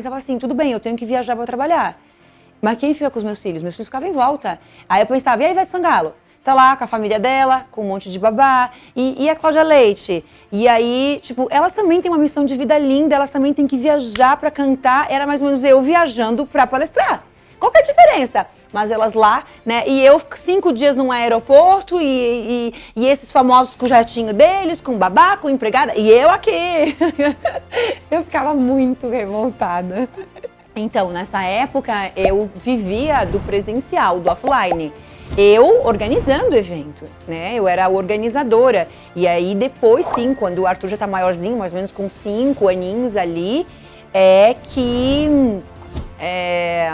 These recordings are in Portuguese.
Pensava assim, tudo bem, eu tenho que viajar para trabalhar. Mas quem fica com os meus filhos? Meus filhos ficavam em volta. Aí eu pensava, e a Ivete Sangalo? Tá lá com a família dela, com um monte de babá. E, e a Cláudia Leite? E aí, tipo, elas também têm uma missão de vida linda, elas também têm que viajar para cantar. Era mais ou menos eu viajando para palestrar. Qual que é a diferença? Mas elas lá, né? E eu cinco dias num aeroporto e, e, e esses famosos com o jatinho deles, com babá, com empregada, e eu aqui. eu ficava muito revoltada. Então, nessa época, eu vivia do presencial, do offline. Eu organizando o evento, né? Eu era a organizadora. E aí, depois, sim, quando o Arthur já tá maiorzinho, mais ou menos com cinco aninhos ali, é que. É,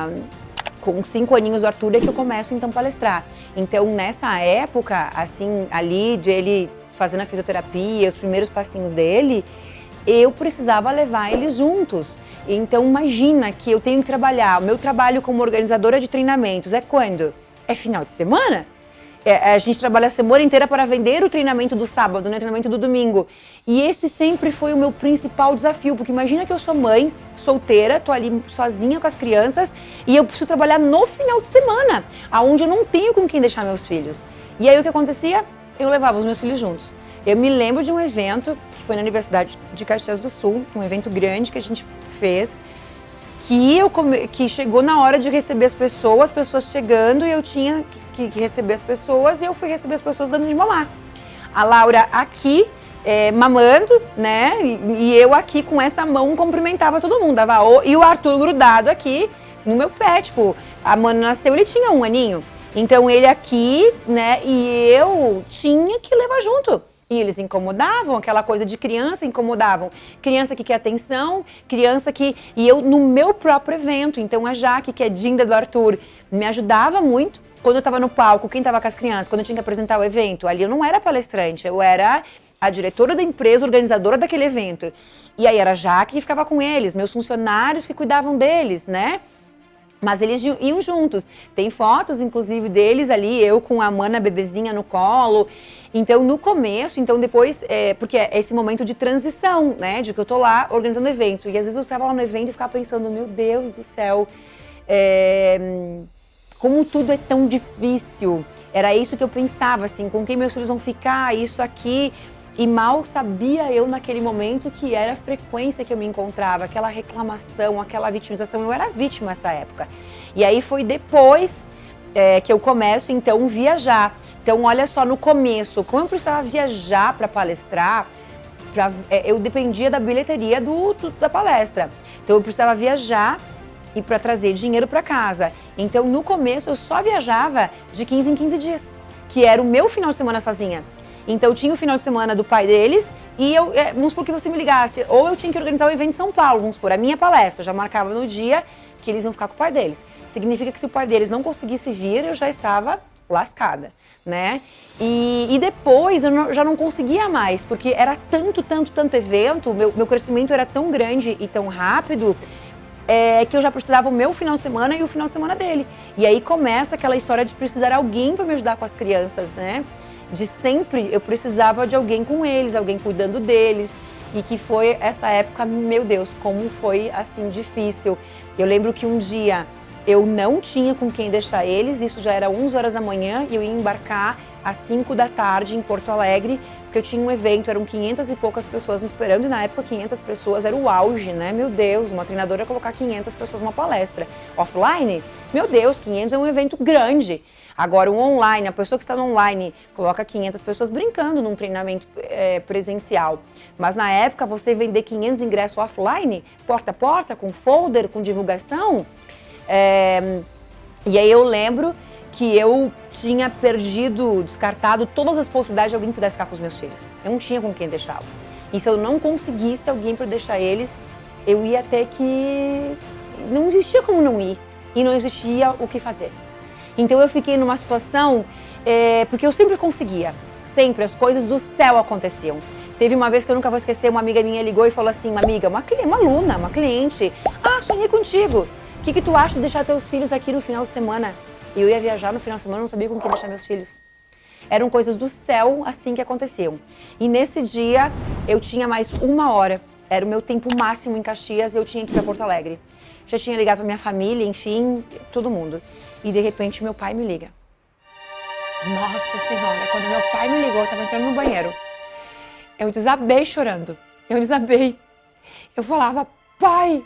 com cinco aninhos do Arthur é que eu começo então a palestrar. Então, nessa época, assim, ali de ele fazendo a fisioterapia, os primeiros passinhos dele, eu precisava levar eles juntos. Então imagina que eu tenho que trabalhar. O meu trabalho como organizadora de treinamentos é quando? É final de semana? É, a gente trabalha a semana inteira para vender o treinamento do sábado, né? o treinamento do domingo. E esse sempre foi o meu principal desafio, porque imagina que eu sou mãe, solteira, tô ali sozinha com as crianças e eu preciso trabalhar no final de semana, aonde eu não tenho com quem deixar meus filhos. E aí o que acontecia? Eu levava os meus filhos juntos. Eu me lembro de um evento que foi na Universidade de Caxias do Sul, um evento grande que a gente fez, que, eu que chegou na hora de receber as pessoas, as pessoas chegando e eu tinha que, que receber as pessoas e eu fui receber as pessoas dando de mamar. A Laura aqui é, mamando, né? E, e, eu aqui com essa mão cumprimentava todo mundo, dava o, e o Arthur grudado aqui no meu pé, tipo, a Mano nasceu, ele tinha um aninho. Então ele aqui, né? E eu tinha que levar junto. E eles incomodavam, aquela coisa de criança incomodavam. Criança que quer atenção, criança que. E eu, no meu próprio evento, então a Jaque, que é Dinda do Arthur, me ajudava muito. Quando eu estava no palco, quem estava com as crianças, quando eu tinha que apresentar o evento, ali eu não era palestrante, eu era a diretora da empresa, organizadora daquele evento. E aí era a Jaque que ficava com eles, meus funcionários que cuidavam deles, né? Mas eles iam juntos. Tem fotos, inclusive, deles ali, eu com a Mana bebezinha no colo. Então, no começo, então depois, é, porque é esse momento de transição, né? De que eu tô lá organizando evento. E às vezes eu estava lá no evento e ficava pensando, meu Deus do céu, é, como tudo é tão difícil. Era isso que eu pensava, assim, com quem meus filhos vão ficar, isso aqui. E mal sabia eu naquele momento que era a frequência que eu me encontrava, aquela reclamação, aquela vitimização. Eu era vítima nessa época. E aí foi depois é, que eu começo então viajar. Então olha só no começo, como eu precisava viajar para palestrar, pra, é, eu dependia da bilheteria do, do, da palestra. Então eu precisava viajar e para trazer dinheiro para casa. Então no começo eu só viajava de 15 em 15 dias, que era o meu final de semana sozinha. Então tinha o final de semana do pai deles e eu, é, vamos supor que você me ligasse, ou eu tinha que organizar o evento em São Paulo, vamos supor, a minha palestra, eu já marcava no dia que eles iam ficar com o pai deles. Significa que se o pai deles não conseguisse vir, eu já estava lascada, né? E, e depois eu não, já não conseguia mais, porque era tanto, tanto, tanto evento, meu, meu crescimento era tão grande e tão rápido, é, que eu já precisava o meu final de semana e o final de semana dele. E aí começa aquela história de precisar alguém para me ajudar com as crianças, né? De sempre eu precisava de alguém com eles, alguém cuidando deles. E que foi essa época, meu Deus, como foi assim difícil. Eu lembro que um dia eu não tinha com quem deixar eles, isso já era 11 horas da manhã e eu ia embarcar às 5 da tarde em Porto Alegre, porque eu tinha um evento, eram 500 e poucas pessoas me esperando e na época 500 pessoas era o auge, né? Meu Deus, uma treinadora colocar 500 pessoas numa palestra. Offline? Meu Deus, 500 é um evento grande. Agora, o online, a pessoa que está no online coloca 500 pessoas brincando num treinamento é, presencial. Mas na época, você vender 500 ingressos offline, porta a porta, com folder, com divulgação. É, e aí eu lembro que eu tinha perdido, descartado todas as possibilidades de alguém pudesse ficar com os meus filhos. Eu não tinha com quem deixá-los. E se eu não conseguisse alguém para deixar eles, eu ia ter que. Não existia como não ir. E não existia o que fazer. Então eu fiquei numa situação. É, porque eu sempre conseguia. Sempre. As coisas do céu aconteciam. Teve uma vez que eu nunca vou esquecer, uma amiga minha ligou e falou assim, uma amiga, uma, uma aluna, uma cliente, ah, sonhei contigo. O que, que tu acha de deixar teus filhos aqui no final de semana? E eu ia viajar no final de semana, não sabia com quem deixar meus filhos. Eram coisas do céu assim que aconteciam. E nesse dia eu tinha mais uma hora. Era o meu tempo máximo em Caxias eu tinha que ir para Porto Alegre. Já tinha ligado para minha família, enfim, todo mundo. E de repente meu pai me liga. Nossa Senhora, quando meu pai me ligou, eu estava entrando no banheiro. Eu desabei chorando. Eu desabei. Eu falava, pai,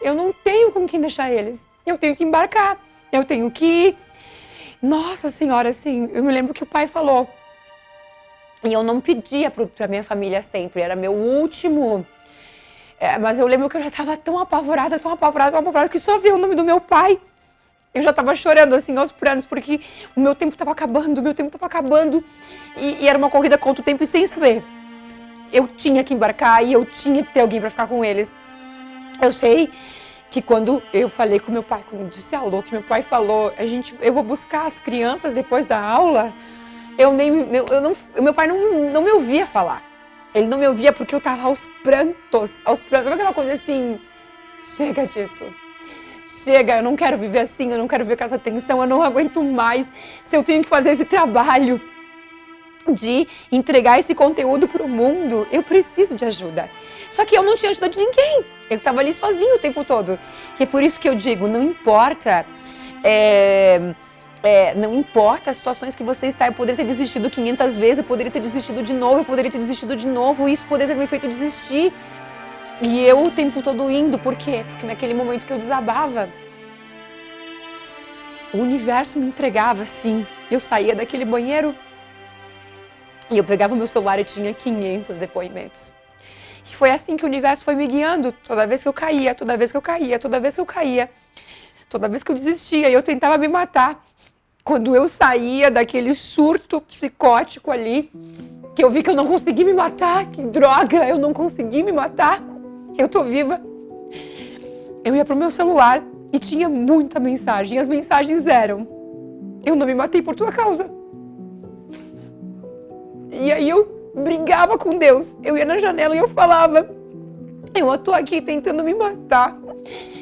eu não tenho com quem deixar eles. Eu tenho que embarcar. Eu tenho que ir. Nossa Senhora, assim, eu me lembro que o pai falou. E eu não pedia para minha família sempre, era meu último. É, mas eu lembro que eu já estava tão apavorada, tão apavorada, tão apavorada, que só vi o nome do meu pai. Eu já estava chorando, assim, aos prantos, porque o meu tempo estava acabando, o meu tempo estava acabando. E, e, era uma corrida contra o tempo e sem saber. Eu tinha que embarcar e eu tinha que ter alguém para ficar com eles. Eu sei que quando eu falei com meu pai, quando disse alô, que meu pai falou, a gente, eu vou buscar as crianças depois da aula, eu nem, eu, não, meu pai não, não me ouvia falar. Ele não me ouvia porque eu tava aos prantos, aos prantos, sabe aquela coisa assim, chega disso. Chega, eu não quero viver assim, eu não quero viver com essa tensão, eu não aguento mais. Se eu tenho que fazer esse trabalho de entregar esse conteúdo para o mundo, eu preciso de ajuda. Só que eu não tinha ajuda de ninguém. Eu estava ali sozinho o tempo todo. E é por isso que eu digo, não importa. É, é, não importa as situações que você está, eu poderia ter desistido 500 vezes, eu poderia ter desistido de novo, eu poderia ter desistido de novo, isso poderia ter me feito desistir. E eu o tempo todo indo, por quê? Porque naquele momento que eu desabava, o universo me entregava assim. Eu saía daquele banheiro e eu pegava meu celular e tinha 500 depoimentos. E foi assim que o universo foi me guiando. Toda vez que eu caía, toda vez que eu caía, toda vez que eu caía, toda vez que eu desistia eu tentava me matar. Quando eu saía daquele surto psicótico ali, que eu vi que eu não consegui me matar, que droga, eu não consegui me matar, eu tô viva. Eu ia pro meu celular e tinha muita mensagem. As mensagens eram: Eu não me matei por tua causa. E aí eu brigava com Deus. Eu ia na janela e eu falava: Eu tô aqui tentando me matar.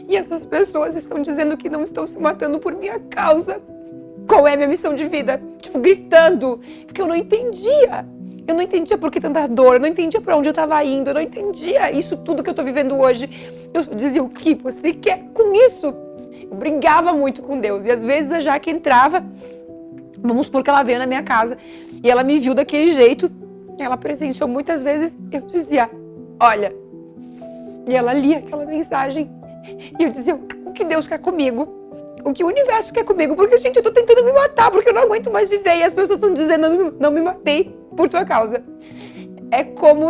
E essas pessoas estão dizendo que não estão se matando por minha causa. Qual é a minha missão de vida? Tipo, gritando. Porque eu não entendia. Eu não entendia por que tanta dor, eu não entendia para onde eu estava indo, eu não entendia isso tudo que eu estou vivendo hoje. Eu dizia o que você quer com isso? Eu brigava muito com Deus e às vezes a Jaque entrava, vamos supor que ela veio na minha casa e ela me viu daquele jeito ela presenciou muitas vezes, eu dizia, olha. E ela lia aquela mensagem e eu dizia, o que Deus quer comigo? O que o universo quer comigo? Porque, gente, eu tô tentando me matar, porque eu não aguento mais viver. E as pessoas estão dizendo, não me, não me matei por tua causa. É como,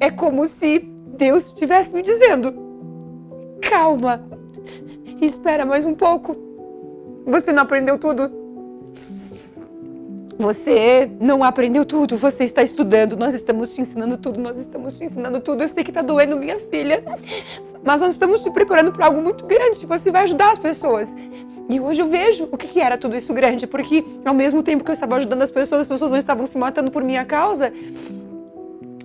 é como se Deus estivesse me dizendo, calma, espera mais um pouco. Você não aprendeu tudo? Você não aprendeu tudo, você está estudando, nós estamos te ensinando tudo, nós estamos te ensinando tudo. Eu sei que está doendo, minha filha, mas nós estamos te preparando para algo muito grande. Você vai ajudar as pessoas. E hoje eu vejo o que, era tudo isso grande, porque ao mesmo tempo que eu estava ajudando as pessoas, as pessoas não estavam se matando por minha causa.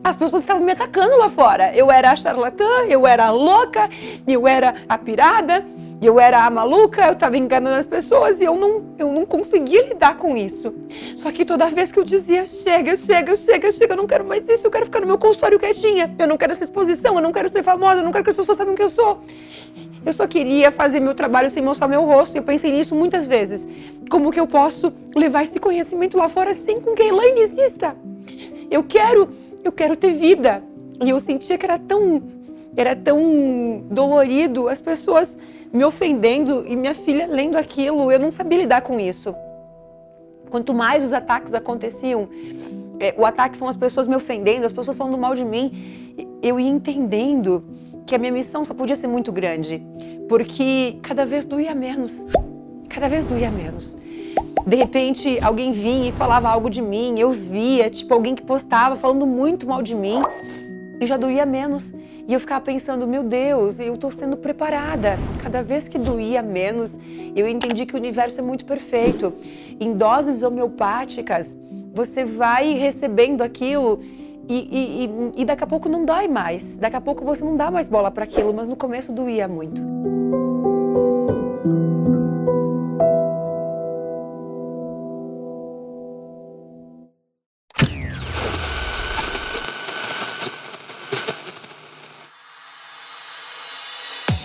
As pessoas estavam me atacando lá fora. Eu era a charlatã, eu era a louca, eu era a pirada, e eu era a maluca, eu estava enganando as pessoas e eu não, eu não conseguia lidar com isso. Só que toda vez que eu dizia, chega, chega, chega, chega, eu não quero mais isso, eu quero ficar no meu consultório quietinha, eu não quero essa exposição, eu não quero ser famosa, eu não quero que as pessoas saibam quem eu sou. Eu só queria fazer meu trabalho sem mostrar meu rosto. Eu pensei nisso muitas vezes. Como que eu posso levar esse conhecimento lá fora sem com que a Elaine exista? Eu quero, eu quero ter vida. E eu sentia que era tão, era tão dolorido as pessoas me ofendendo e minha filha lendo aquilo. Eu não sabia lidar com isso. Quanto mais os ataques aconteciam, é, o ataque são as pessoas me ofendendo, as pessoas falando mal de mim, eu ia entendendo que a minha missão só podia ser muito grande, porque cada vez doía menos. Cada vez doía menos. De repente, alguém vinha e falava algo de mim, eu via, tipo, alguém que postava falando muito mal de mim, e já doía menos. E eu ficava pensando, meu Deus, eu tô sendo preparada. Cada vez que doía menos, eu entendi que o universo é muito perfeito. Em doses homeopáticas, você vai recebendo aquilo e, e, e, e daqui a pouco não dói mais. Daqui a pouco você não dá mais bola para aquilo, mas no começo doía muito.